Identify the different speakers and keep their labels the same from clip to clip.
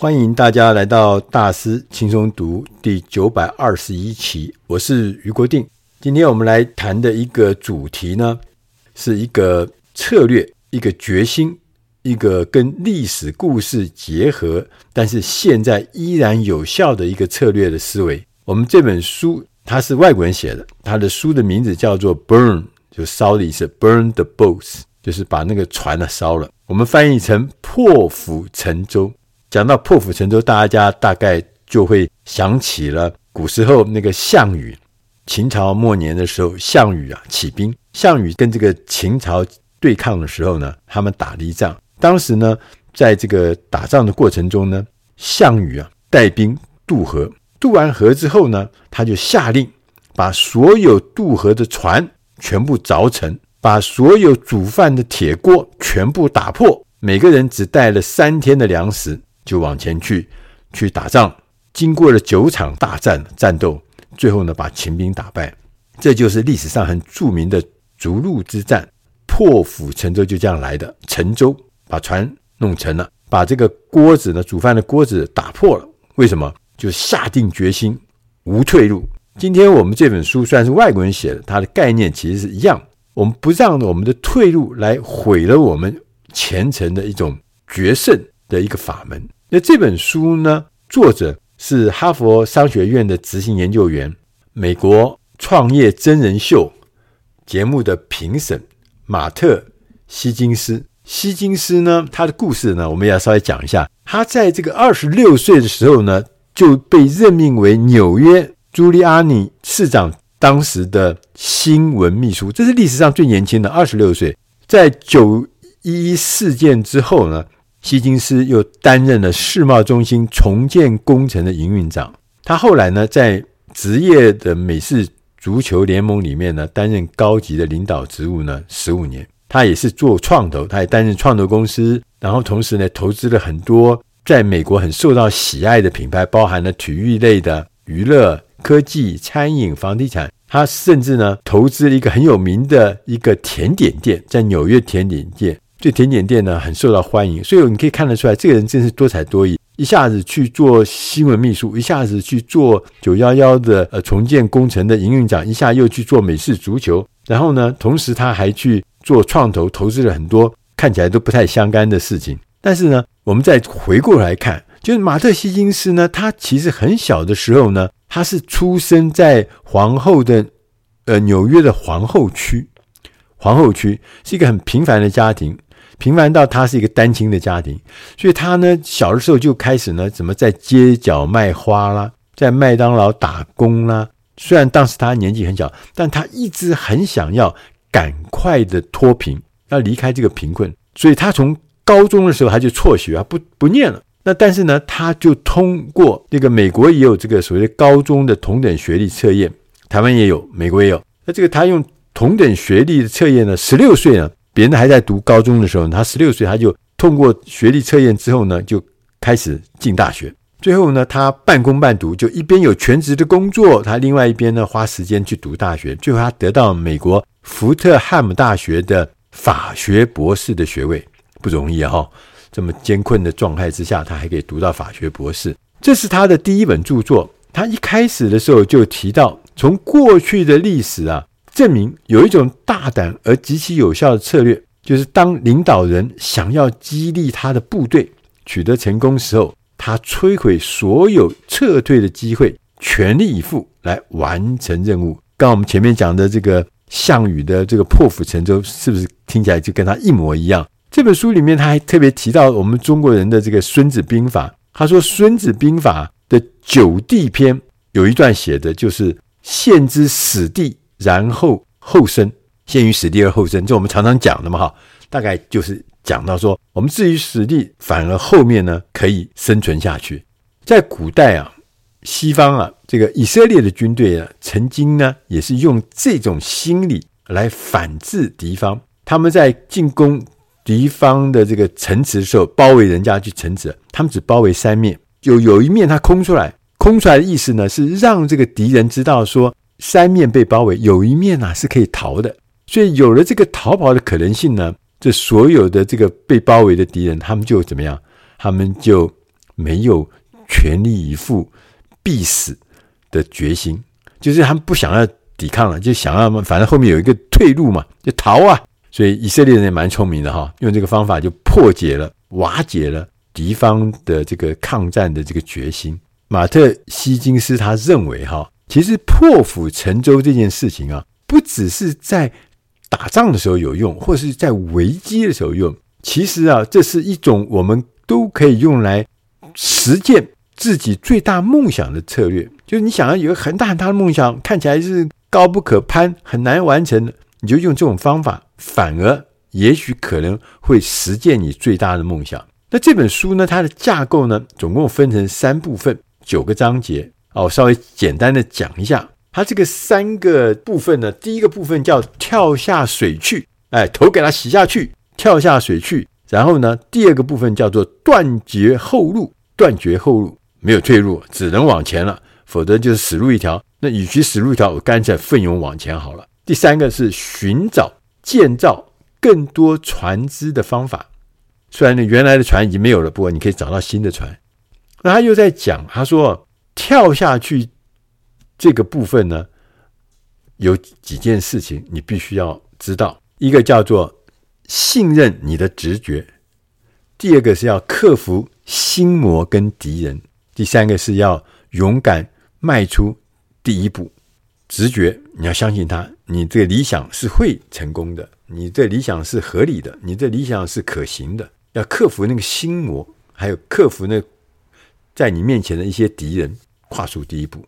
Speaker 1: 欢迎大家来到大师轻松读第九百二十一期，我是余国定。今天我们来谈的一个主题呢，是一个策略，一个决心，一个跟历史故事结合，但是现在依然有效的一个策略的思维。我们这本书它是外国人写的，它的书的名字叫做 “Burn”，就烧的意思，“Burn the boats”，就是把那个船呢烧了。我们翻译成“破釜沉舟”。讲到破釜沉舟，大家大概就会想起了古时候那个项羽。秦朝末年的时候，项羽啊起兵，项羽跟这个秦朝对抗的时候呢，他们打了一仗。当时呢，在这个打仗的过程中呢，项羽啊带兵渡河，渡完河之后呢，他就下令把所有渡河的船全部凿沉，把所有煮饭的铁锅全部打破，每个人只带了三天的粮食。就往前去，去打仗。经过了九场大战战斗，最后呢，把秦兵打败。这就是历史上很著名的逐鹿之战，破釜沉舟就这样来的。沉舟把船弄沉了，把这个锅子呢，煮饭的锅子打破了。为什么？就下定决心，无退路。今天我们这本书虽然是外国人写的，它的概念其实是一样。我们不让我们的退路来毁了我们前程的一种决胜的一个法门。那这本书呢，作者是哈佛商学院的执行研究员，美国创业真人秀节目的评审马特希金斯。希金斯呢，他的故事呢，我们要稍微讲一下。他在这个二十六岁的时候呢，就被任命为纽约朱利安尼市长当时的新闻秘书，这是历史上最年轻的二十六岁。在九一一事件之后呢，希金斯又担任了世贸中心重建工程的营运长。他后来呢，在职业的美式足球联盟里面呢，担任高级的领导职务呢，十五年。他也是做创投，他也担任创投公司，然后同时呢，投资了很多在美国很受到喜爱的品牌，包含了体育类的、娱乐、科技、餐饮、房地产。他甚至呢，投资了一个很有名的一个甜点店，在纽约甜点店。这甜点店呢，很受到欢迎，所以你可以看得出来，这个人真是多才多艺。一下子去做新闻秘书，一下子去做九幺幺的呃重建工程的营运长，一下又去做美式足球，然后呢，同时他还去做创投，投资了很多看起来都不太相干的事情。但是呢，我们再回过来看，就是马特希金斯呢，他其实很小的时候呢，他是出生在皇后的呃纽约的皇后区，皇后区是一个很平凡的家庭。平凡到他是一个单亲的家庭，所以他呢小的时候就开始呢怎么在街角卖花啦，在麦当劳打工啦。虽然当时他年纪很小，但他一直很想要赶快的脱贫，要离开这个贫困。所以他从高中的时候他就辍学啊，不不念了。那但是呢，他就通过那个美国也有这个所谓的高中的同等学历测验，台湾也有，美国也有。那这个他用同等学历的测验呢，十六岁呢。别人还在读高中的时候，他十六岁，他就通过学历测验之后呢，就开始进大学。最后呢，他半工半读，就一边有全职的工作，他另外一边呢花时间去读大学。最后他得到美国福特汉姆大学的法学博士的学位，不容易啊！哈，这么艰困的状态之下，他还可以读到法学博士。这是他的第一本著作。他一开始的时候就提到，从过去的历史啊。证明有一种大胆而极其有效的策略，就是当领导人想要激励他的部队取得成功时候，他摧毁所有撤退的机会，全力以赴来完成任务。刚我们前面讲的这个项羽的这个破釜沉舟，是不是听起来就跟他一模一样？这本书里面他还特别提到我们中国人的这个《孙子兵法》，他说《孙子兵法》的九地篇有一段写的就是“陷之死地”。然后后生，先于死地而后生，这我们常常讲的嘛，哈，大概就是讲到说，我们置于死地，反而后面呢可以生存下去。在古代啊，西方啊，这个以色列的军队啊，曾经呢也是用这种心理来反制敌方。他们在进攻敌方的这个城池的时候，包围人家去城池，他们只包围三面，有有一面它空出来，空出来的意思呢是让这个敌人知道说。三面被包围，有一面啊是可以逃的，所以有了这个逃跑的可能性呢，这所有的这个被包围的敌人，他们就怎么样？他们就没有全力以赴必死的决心，就是他们不想要抵抗了，就想要反正后面有一个退路嘛，就逃啊。所以以色列人也蛮聪明的哈，用这个方法就破解了、瓦解了敌方的这个抗战的这个决心。马特希金斯他认为哈，其实破釜沉舟这件事情啊，不只是在打仗的时候有用，或是在危机的时候用。其实啊，这是一种我们都可以用来实践自己最大梦想的策略。就是你想要有一个很大很大的梦想，看起来是高不可攀、很难完成的，你就用这种方法。反而也许可能会实践你最大的梦想。那这本书呢，它的架构呢，总共分成三部分，九个章节。哦，我稍微简单的讲一下，它这个三个部分呢，第一个部分叫跳下水去，哎，头给它洗下去，跳下水去。然后呢，第二个部分叫做断绝后路，断绝后路，没有退路，只能往前了，否则就是死路一条。那与其死路一条，我干脆奋勇往前好了。第三个是寻找。建造更多船只的方法，虽然呢原来的船已经没有了，不过你可以找到新的船。那他又在讲，他说跳下去这个部分呢，有几件事情你必须要知道。一个叫做信任你的直觉，第二个是要克服心魔跟敌人，第三个是要勇敢迈出第一步。直觉，你要相信他，你这个理想是会成功的，你这理想是合理的，你这理想是可行的。要克服那个心魔，还有克服那在你面前的一些敌人，跨出第一步。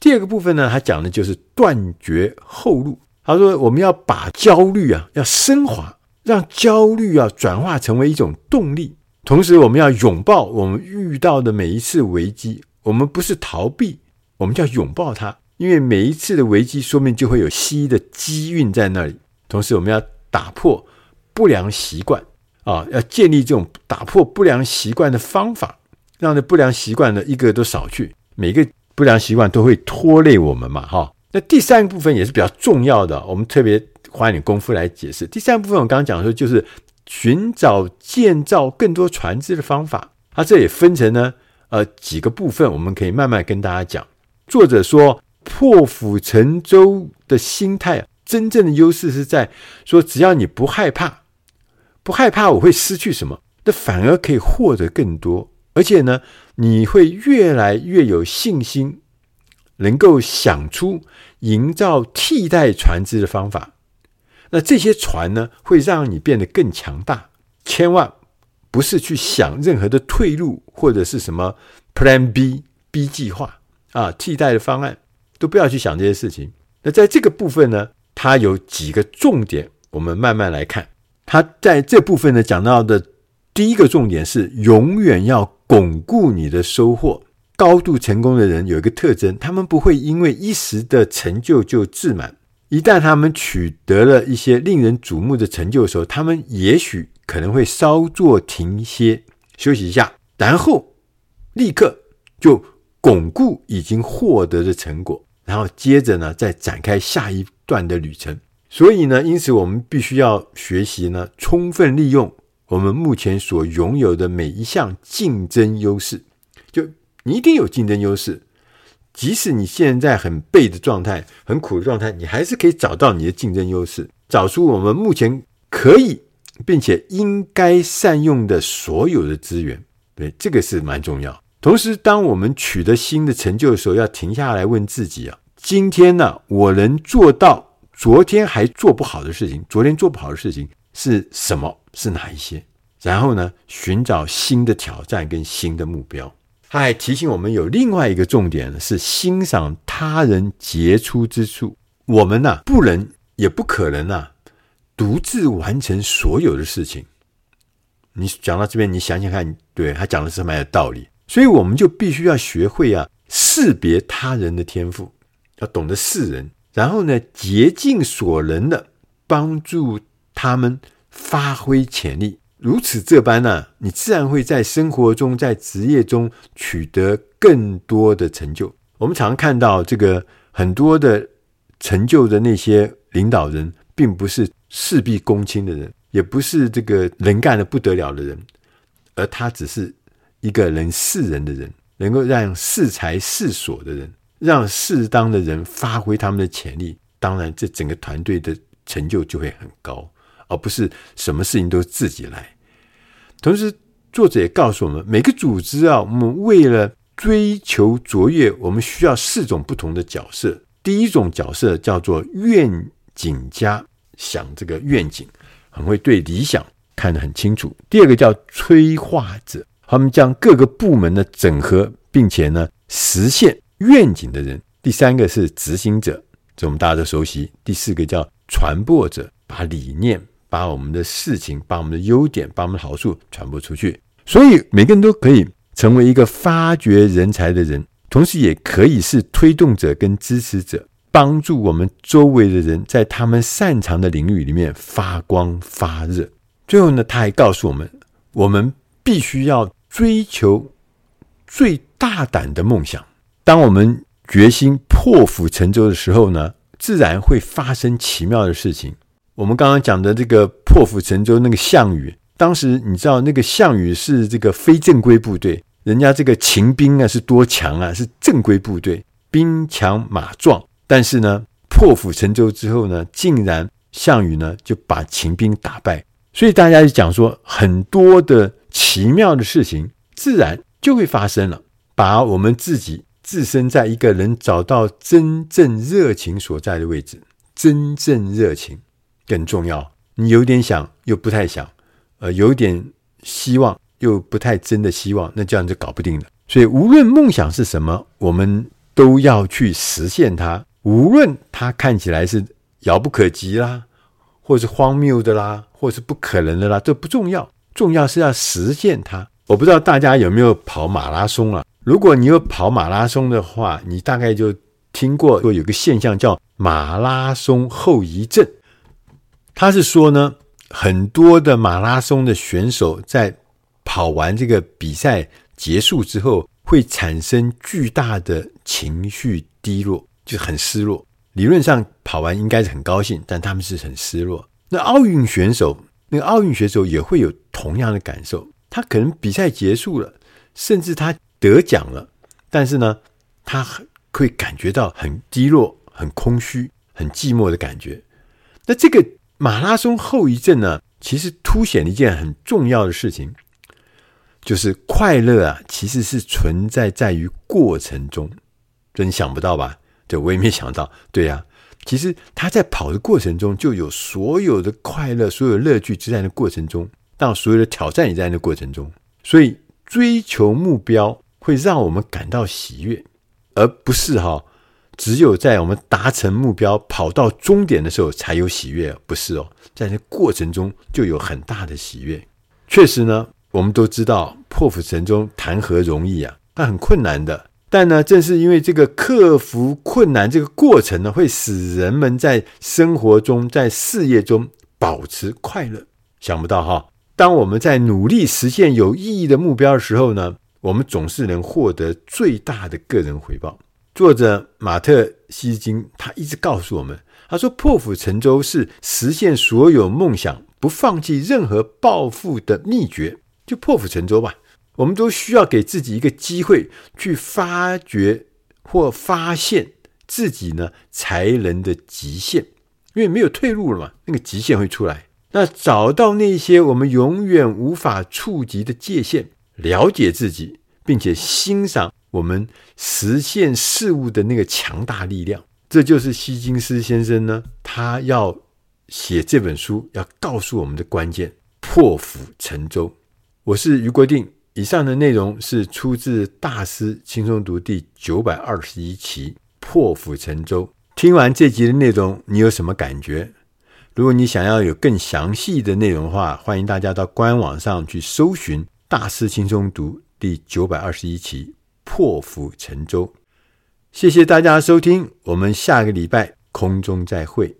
Speaker 1: 第二个部分呢，他讲的就是断绝后路。他说，我们要把焦虑啊，要升华，让焦虑啊转化成为一种动力。同时，我们要拥抱我们遇到的每一次危机，我们不是逃避，我们就要拥抱它。因为每一次的危机，说明就会有新的机运在那里。同时，我们要打破不良习惯啊，要建立这种打破不良习惯的方法，让这不良习惯呢一个都扫去。每个不良习惯都会拖累我们嘛，哈。那第三个部分也是比较重要的，我们特别花一点功夫来解释。第三部分我刚刚讲的时候，就是寻找建造更多船只的方法。它这也分成呢呃几个部分，我们可以慢慢跟大家讲。作者说。破釜沉舟的心态，真正的优势是在说，只要你不害怕，不害怕我会失去什么，那反而可以获得更多。而且呢，你会越来越有信心，能够想出营造替代船只的方法。那这些船呢，会让你变得更强大。千万不是去想任何的退路，或者是什么 Plan B、B 计划啊，替代的方案。都不要去想这些事情。那在这个部分呢，它有几个重点，我们慢慢来看。它在这部分呢讲到的第一个重点是，永远要巩固你的收获。高度成功的人有一个特征，他们不会因为一时的成就就自满。一旦他们取得了一些令人瞩目的成就的时候，他们也许可能会稍作停歇，休息一下，然后立刻就巩固已经获得的成果。然后接着呢，再展开下一段的旅程。所以呢，因此我们必须要学习呢，充分利用我们目前所拥有的每一项竞争优势。就你一定有竞争优势，即使你现在很背的状态、很苦的状态，你还是可以找到你的竞争优势，找出我们目前可以并且应该善用的所有的资源。对，这个是蛮重要。同时，当我们取得新的成就的时候，要停下来问自己啊：今天呢，我能做到昨天还做不好的事情，昨天做不好的事情是什么？是哪一些？然后呢，寻找新的挑战跟新的目标。他还提醒我们有另外一个重点是欣赏他人杰出之处。我们呢，不能也不可能啊，独自完成所有的事情。你讲到这边，你想想看，对，他讲的是蛮有道理。所以我们就必须要学会啊，识别他人的天赋，要懂得识人，然后呢，竭尽所能的帮助他们发挥潜力。如此这般呢、啊，你自然会在生活中、在职业中取得更多的成就。我们常看到这个很多的成就的那些领导人，并不是事必躬亲的人，也不是这个能干的不得了的人，而他只是。一个能示人的人，能够让适才适所的人，让适当的人发挥他们的潜力。当然，这整个团队的成就就会很高，而不是什么事情都自己来。同时，作者也告诉我们，每个组织啊，我们为了追求卓越，我们需要四种不同的角色。第一种角色叫做愿景家，想这个愿景，很会对理想看得很清楚。第二个叫催化者，他们将各个部门的整合，并且呢实现愿景的人。第三个是执行者。这我们大家都熟悉。第四个叫传播者，把理念、把我们的事情、把我们的优点、把我们的好处传播出去。所以每个人都可以成为一个发掘人才的人，同时也可以是推动者跟支持者，帮助我们周围的人在他们擅长的领域里面发光发热。最后呢，他还告诉我们，我们必须要追求最大胆的梦想。当我们决心破釜沉舟的时候呢，自然会发生奇妙的事情。我们刚刚讲的这个破釜沉舟，那个项羽，当时你知道那个项羽是这个非正规部队，人家这个秦兵啊是多强啊，是正规部队，兵强马壮。但是呢，破釜沉舟之后呢，竟然项羽呢就把秦兵打败。所以大家就讲说，很多的奇妙的事情自然就会发生了，把我们自己。置身在一个人找到真正热情所在的位置，真正热情更重要。你有点想又不太想，呃，有点希望又不太真的希望，那这样就搞不定了。所以，无论梦想是什么，我们都要去实现它。无论它看起来是遥不可及啦，或是荒谬的啦，或是不可能的啦，这不重要，重要是要实现它。我不知道大家有没有跑马拉松啊？如果你有跑马拉松的话，你大概就听过说有个现象叫马拉松后遗症。他是说呢，很多的马拉松的选手在跑完这个比赛结束之后，会产生巨大的情绪低落，就很失落。理论上跑完应该是很高兴，但他们是很失落。那奥运选手，那个奥运选手也会有同样的感受。他可能比赛结束了，甚至他。得奖了，但是呢，他会感觉到很低落、很空虚、很寂寞的感觉。那这个马拉松后遗症呢，其实凸显了一件很重要的事情，就是快乐啊，其实是存在在于过程中。真想不到吧？对，我也没想到。对呀，其实他在跑的过程中，就有所有的快乐、所有乐趣，就在那过程中；当所有的挑战也在那过程中。所以，追求目标。会让我们感到喜悦，而不是哈，只有在我们达成目标、跑到终点的时候才有喜悦，不是哦，在那过程中就有很大的喜悦。确实呢，我们都知道破釜沉舟谈何容易啊，它很困难的。但呢，正是因为这个克服困难这个过程呢，会使人们在生活中、在事业中保持快乐。想不到哈，当我们在努力实现有意义的目标的时候呢，我们总是能获得最大的个人回报。作者马特希金他一直告诉我们，他说：“破釜沉舟是实现所有梦想、不放弃任何抱负的秘诀。就破釜沉舟吧，我们都需要给自己一个机会，去发掘或发现自己呢才能的极限，因为没有退路了嘛，那个极限会出来。那找到那些我们永远无法触及的界限。”了解自己，并且欣赏我们实现事物的那个强大力量，这就是希金斯先生呢，他要写这本书要告诉我们的关键：破釜沉舟。我是余国定，以上的内容是出自《大师轻松读》第九百二十一期《破釜沉舟》。听完这集的内容，你有什么感觉？如果你想要有更详细的内容的话，欢迎大家到官网上去搜寻。大师轻松读第九百二十一期，破釜沉舟。谢谢大家收听，我们下个礼拜空中再会。